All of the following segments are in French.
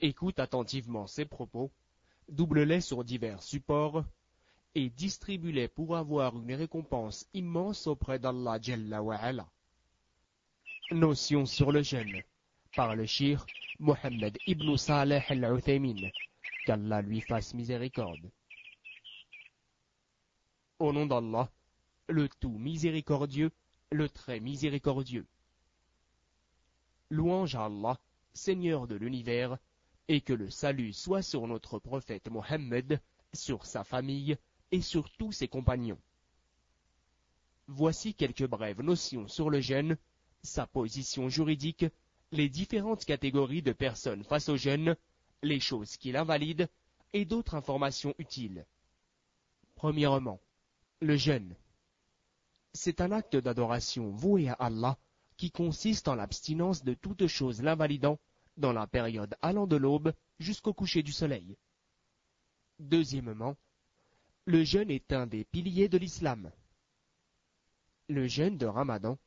Écoute attentivement ces propos, double-les sur divers supports, et distribue-les pour avoir une récompense immense auprès d'Allah Jalla wa'ala. Notion sur le jeûne, par le shir Mohammed ibn Saleh al-Uthaymin, qu'Allah lui fasse miséricorde. Au nom d'Allah, le tout miséricordieux, le très miséricordieux. Louange à Allah, Seigneur de l'univers, et que le salut soit sur notre prophète Mohammed, sur sa famille et sur tous ses compagnons. Voici quelques brèves notions sur le jeûne, sa position juridique, les différentes catégories de personnes face au jeûne, les choses qui l'invalident et d'autres informations utiles. Premièrement, le jeûne. C'est un acte d'adoration voué à Allah qui consiste en l'abstinence de toute chose l'invalidant dans la période allant de l'aube jusqu'au coucher du soleil. Deuxièmement, le jeûne est un des piliers de l'islam. Le jeûne de Ramadan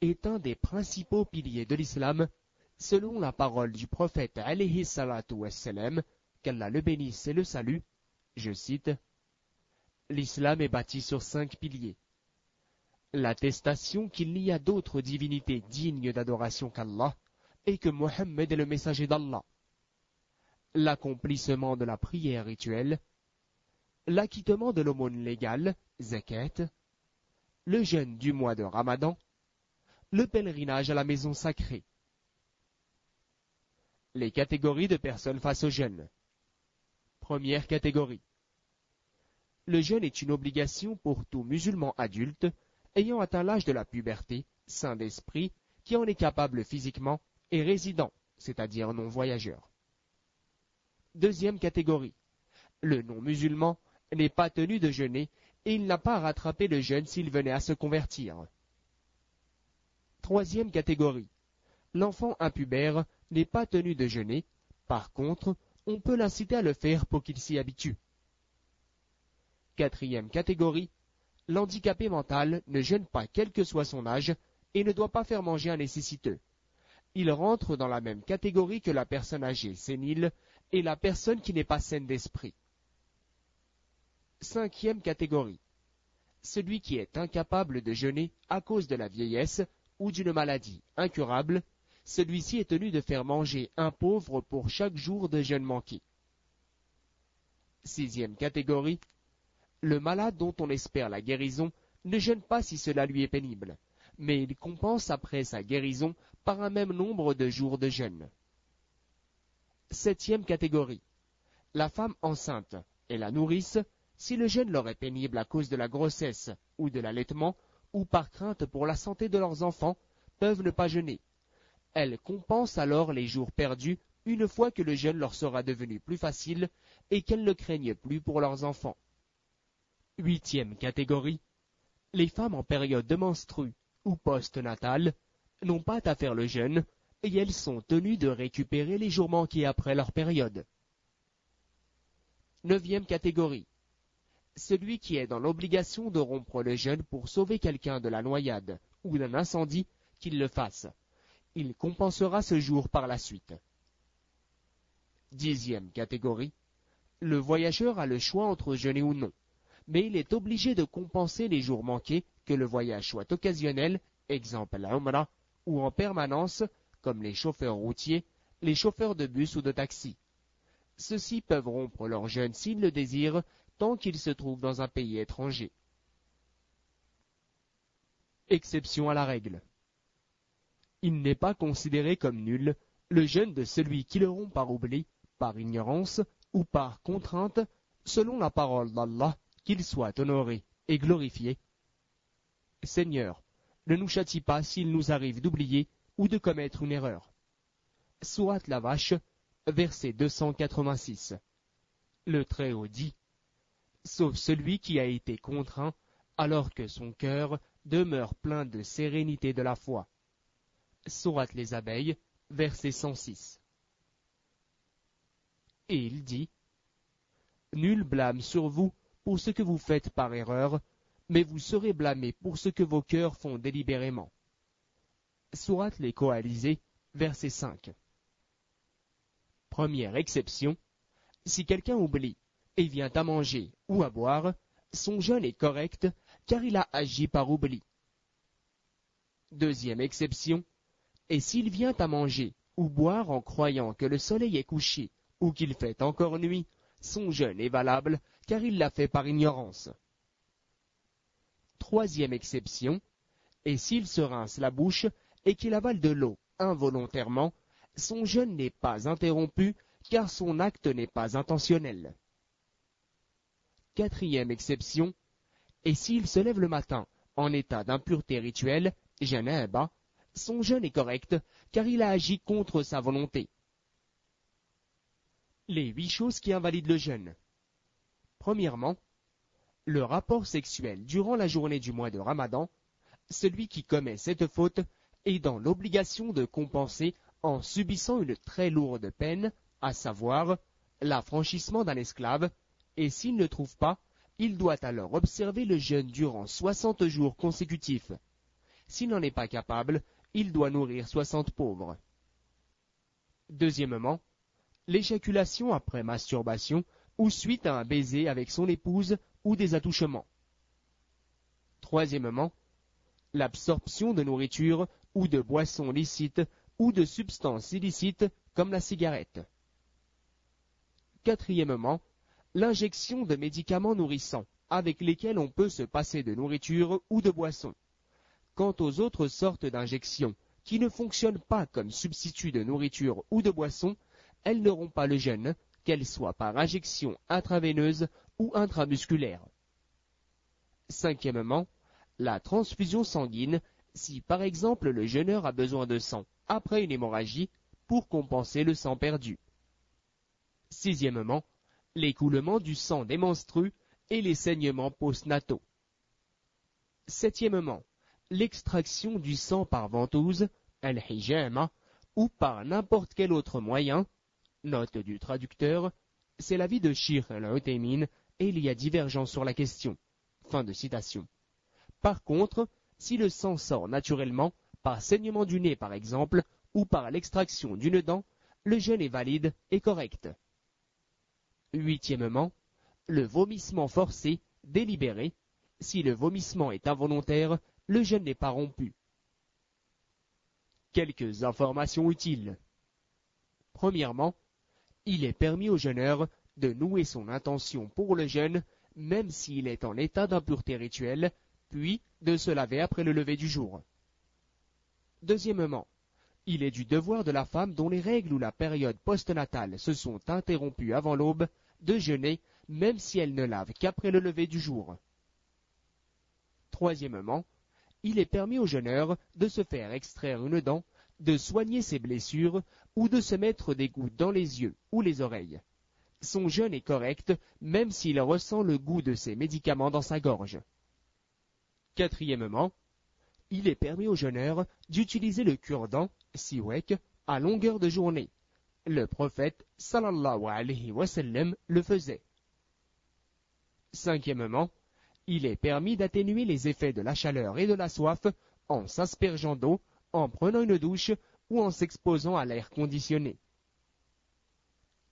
est un des principaux piliers de l'islam selon la parole du prophète alayhi salatu wassalam, qu'Allah le bénisse et le salue, je cite, L'islam est bâti sur cinq piliers. L'attestation qu'il n'y a d'autres divinités dignes d'adoration qu'Allah et que Mohammed est le messager d'Allah. L'accomplissement de la prière rituelle, l'acquittement de l'aumône légale, zakat, le jeûne du mois de Ramadan, le pèlerinage à la maison sacrée. Les catégories de personnes face au jeûne. Première catégorie. Le jeûne est une obligation pour tout musulman adulte ayant atteint l'âge de la puberté, saint d'esprit, qui en est capable physiquement et résident, c'est-à-dire non voyageur. Deuxième catégorie. Le non-musulman n'est pas tenu de jeûner et il n'a pas à rattraper le jeûne s'il venait à se convertir. Troisième catégorie. L'enfant impubère n'est pas tenu de jeûner, par contre, on peut l'inciter à le faire pour qu'il s'y habitue. Quatrième catégorie. L'handicapé mental ne jeûne pas quel que soit son âge et ne doit pas faire manger un nécessiteux. Il rentre dans la même catégorie que la personne âgée sénile et la personne qui n'est pas saine d'esprit. Cinquième catégorie. Celui qui est incapable de jeûner à cause de la vieillesse ou d'une maladie incurable, celui-ci est tenu de faire manger un pauvre pour chaque jour de jeûne manqué. Sixième catégorie. Le malade dont on espère la guérison ne jeûne pas si cela lui est pénible, mais il compense après sa guérison par un même nombre de jours de jeûne. Septième catégorie. La femme enceinte et la nourrice si le jeûne leur est pénible à cause de la grossesse ou de l'allaitement, ou par crainte pour la santé de leurs enfants, peuvent ne pas jeûner. Elles compensent alors les jours perdus une fois que le jeûne leur sera devenu plus facile et qu'elles ne craignent plus pour leurs enfants. Huitième catégorie. Les femmes en période de menstrue ou post-natale n'ont pas à faire le jeûne et elles sont tenues de récupérer les jours manqués après leur période. Neuvième catégorie celui qui est dans l'obligation de rompre le jeûne pour sauver quelqu'un de la noyade ou d'un incendie, qu'il le fasse. Il compensera ce jour par la suite. Dixième catégorie. Le voyageur a le choix entre jeûner ou non, mais il est obligé de compenser les jours manqués, que le voyage soit occasionnel, exemple la Umrah, ou en permanence, comme les chauffeurs routiers, les chauffeurs de bus ou de taxi. Ceux-ci peuvent rompre leur jeûne s'ils le désirent, tant qu'ils se trouvent dans un pays étranger. Exception à la règle. Il n'est pas considéré comme nul le jeûne de celui qui le rompt par oubli, par ignorance ou par contrainte, selon la parole d'Allah, qu'il soit honoré et glorifié. Seigneur, ne nous châtie pas s'il nous arrive d'oublier ou de commettre une erreur. Surat la vache, verset 286. Le Très-Haut dit sauf celui qui a été contraint, alors que son cœur demeure plein de sérénité de la foi. Sourate les abeilles, verset 106. Et il dit, Nul blâme sur vous pour ce que vous faites par erreur, mais vous serez blâmés pour ce que vos cœurs font délibérément. Sourate les coalisés, verset 5. Première exception, si quelqu'un oublie et vient à manger ou à boire, son jeûne est correct car il a agi par oubli. Deuxième exception, et s'il vient à manger ou boire en croyant que le soleil est couché ou qu'il fait encore nuit, son jeûne est valable car il l'a fait par ignorance. Troisième exception, et s'il se rince la bouche et qu'il avale de l'eau involontairement, son jeûne n'est pas interrompu car son acte n'est pas intentionnel. Quatrième exception, et s'il se lève le matin en état d'impureté rituelle, bas, son jeûne est correct car il a agi contre sa volonté. Les huit choses qui invalident le jeûne. Premièrement, le rapport sexuel durant la journée du mois de Ramadan, celui qui commet cette faute est dans l'obligation de compenser en subissant une très lourde peine, à savoir l'affranchissement d'un esclave, et s'il ne trouve pas, il doit alors observer le jeûne durant soixante jours consécutifs. S'il n'en est pas capable, il doit nourrir soixante pauvres. Deuxièmement, l'éjaculation après masturbation ou suite à un baiser avec son épouse ou des attouchements. Troisièmement, l'absorption de nourriture ou de boissons licites ou de substances illicites comme la cigarette. Quatrièmement, l'injection de médicaments nourrissants avec lesquels on peut se passer de nourriture ou de boissons. Quant aux autres sortes d'injections qui ne fonctionnent pas comme substitut de nourriture ou de boisson, elles n'auront pas le gène, qu'elles soient par injection intraveineuse ou intramusculaire. Cinquièmement, la transfusion sanguine, si par exemple le jeûneur a besoin de sang après une hémorragie pour compenser le sang perdu. Sixièmement, l'écoulement du sang des menstrues et les saignements postnataux. Septièmement, l'extraction du sang par ventouse, al-hijama, ou par n'importe quel autre moyen, note du traducteur, c'est l'avis de Shir al-Utaymin et il y a divergence sur la question. Fin de citation. Par contre, si le sang sort naturellement, par saignement du nez par exemple, ou par l'extraction d'une dent, le jeûne est valide et correct. Huitièmement, le vomissement forcé, délibéré. Si le vomissement est involontaire, le jeûne n'est pas rompu. Quelques informations utiles. Premièrement, il est permis au jeûneur de nouer son intention pour le jeûne, même s'il est en état d'impureté rituelle, puis de se laver après le lever du jour. Deuxièmement, il est du devoir de la femme dont les règles ou la période postnatale se sont interrompues avant l'aube de jeûner, même si elle ne lave qu'après le lever du jour. Troisièmement, il est permis au jeûneur de se faire extraire une dent, de soigner ses blessures ou de se mettre des gouttes dans les yeux ou les oreilles. Son jeûne est correct même s'il ressent le goût de ses médicaments dans sa gorge. Quatrièmement, il est permis au jeûneur d'utiliser le cure-dent, siwek, à longueur de journée, le prophète sallallahu alayhi wa le faisait. Cinquièmement, il est permis d'atténuer les effets de la chaleur et de la soif en s'aspergeant d'eau, en prenant une douche ou en s'exposant à l'air conditionné.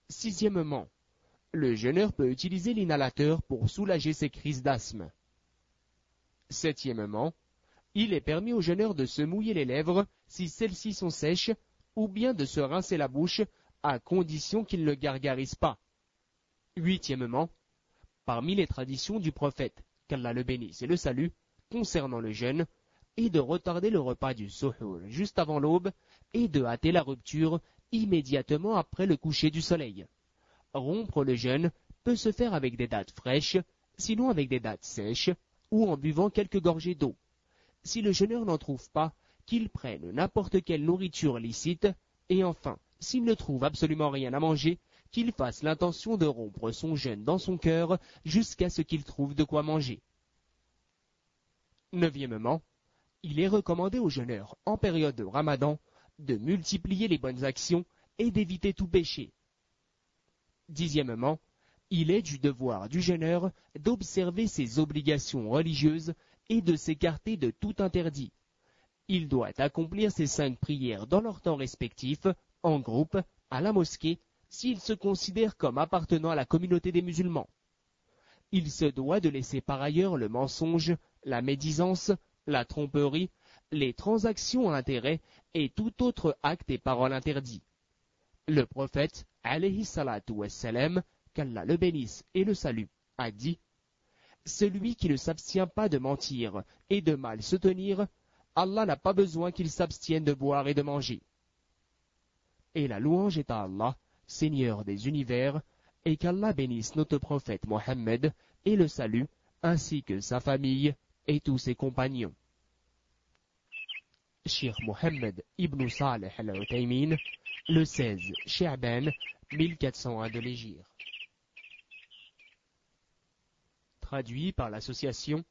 Sixièmement, le jeûneur peut utiliser l'inhalateur pour soulager ses crises d'asthme. Septièmement, il est permis au jeûneur de se mouiller les lèvres si celles-ci sont sèches ou bien de se rincer la bouche à condition qu'il ne gargarise pas. Huitièmement, parmi les traditions du prophète, qu'Allah le bénisse et le salue, concernant le jeûne, est de retarder le repas du suhour juste avant l'aube et de hâter la rupture immédiatement après le coucher du soleil. Rompre le jeûne peut se faire avec des dates fraîches, sinon avec des dates sèches, ou en buvant quelques gorgées d'eau. Si le jeûneur n'en trouve pas, qu'il prenne n'importe quelle nourriture licite, et enfin, s'il ne trouve absolument rien à manger, qu'il fasse l'intention de rompre son jeûne dans son cœur jusqu'à ce qu'il trouve de quoi manger. Neuvièmement, il est recommandé aux jeûneurs en période de ramadan de multiplier les bonnes actions et d'éviter tout péché. Dixièmement, il est du devoir du jeûneur d'observer ses obligations religieuses et de s'écarter de tout interdit. Il doit accomplir ses cinq prières dans leur temps respectif en groupe, à la mosquée, s'il se considère comme appartenant à la communauté des musulmans. Il se doit de laisser par ailleurs le mensonge, la médisance, la tromperie, les transactions à intérêt et tout autre acte et parole interdit. Le prophète, alayhi salatu wassalam, qu'Allah le bénisse et le salue, a dit Celui qui ne s'abstient pas de mentir et de mal se tenir, Allah n'a pas besoin qu'il s'abstienne de boire et de manger. Et la louange est à Allah, Seigneur des univers, et qu'Allah bénisse notre prophète Mohammed et le salue, ainsi que sa famille et tous ses compagnons. Shir Mohammed ibn Saleh al-Utaymin, le 16 Sha'ban 1401 de l'Égypte. Traduit par l'association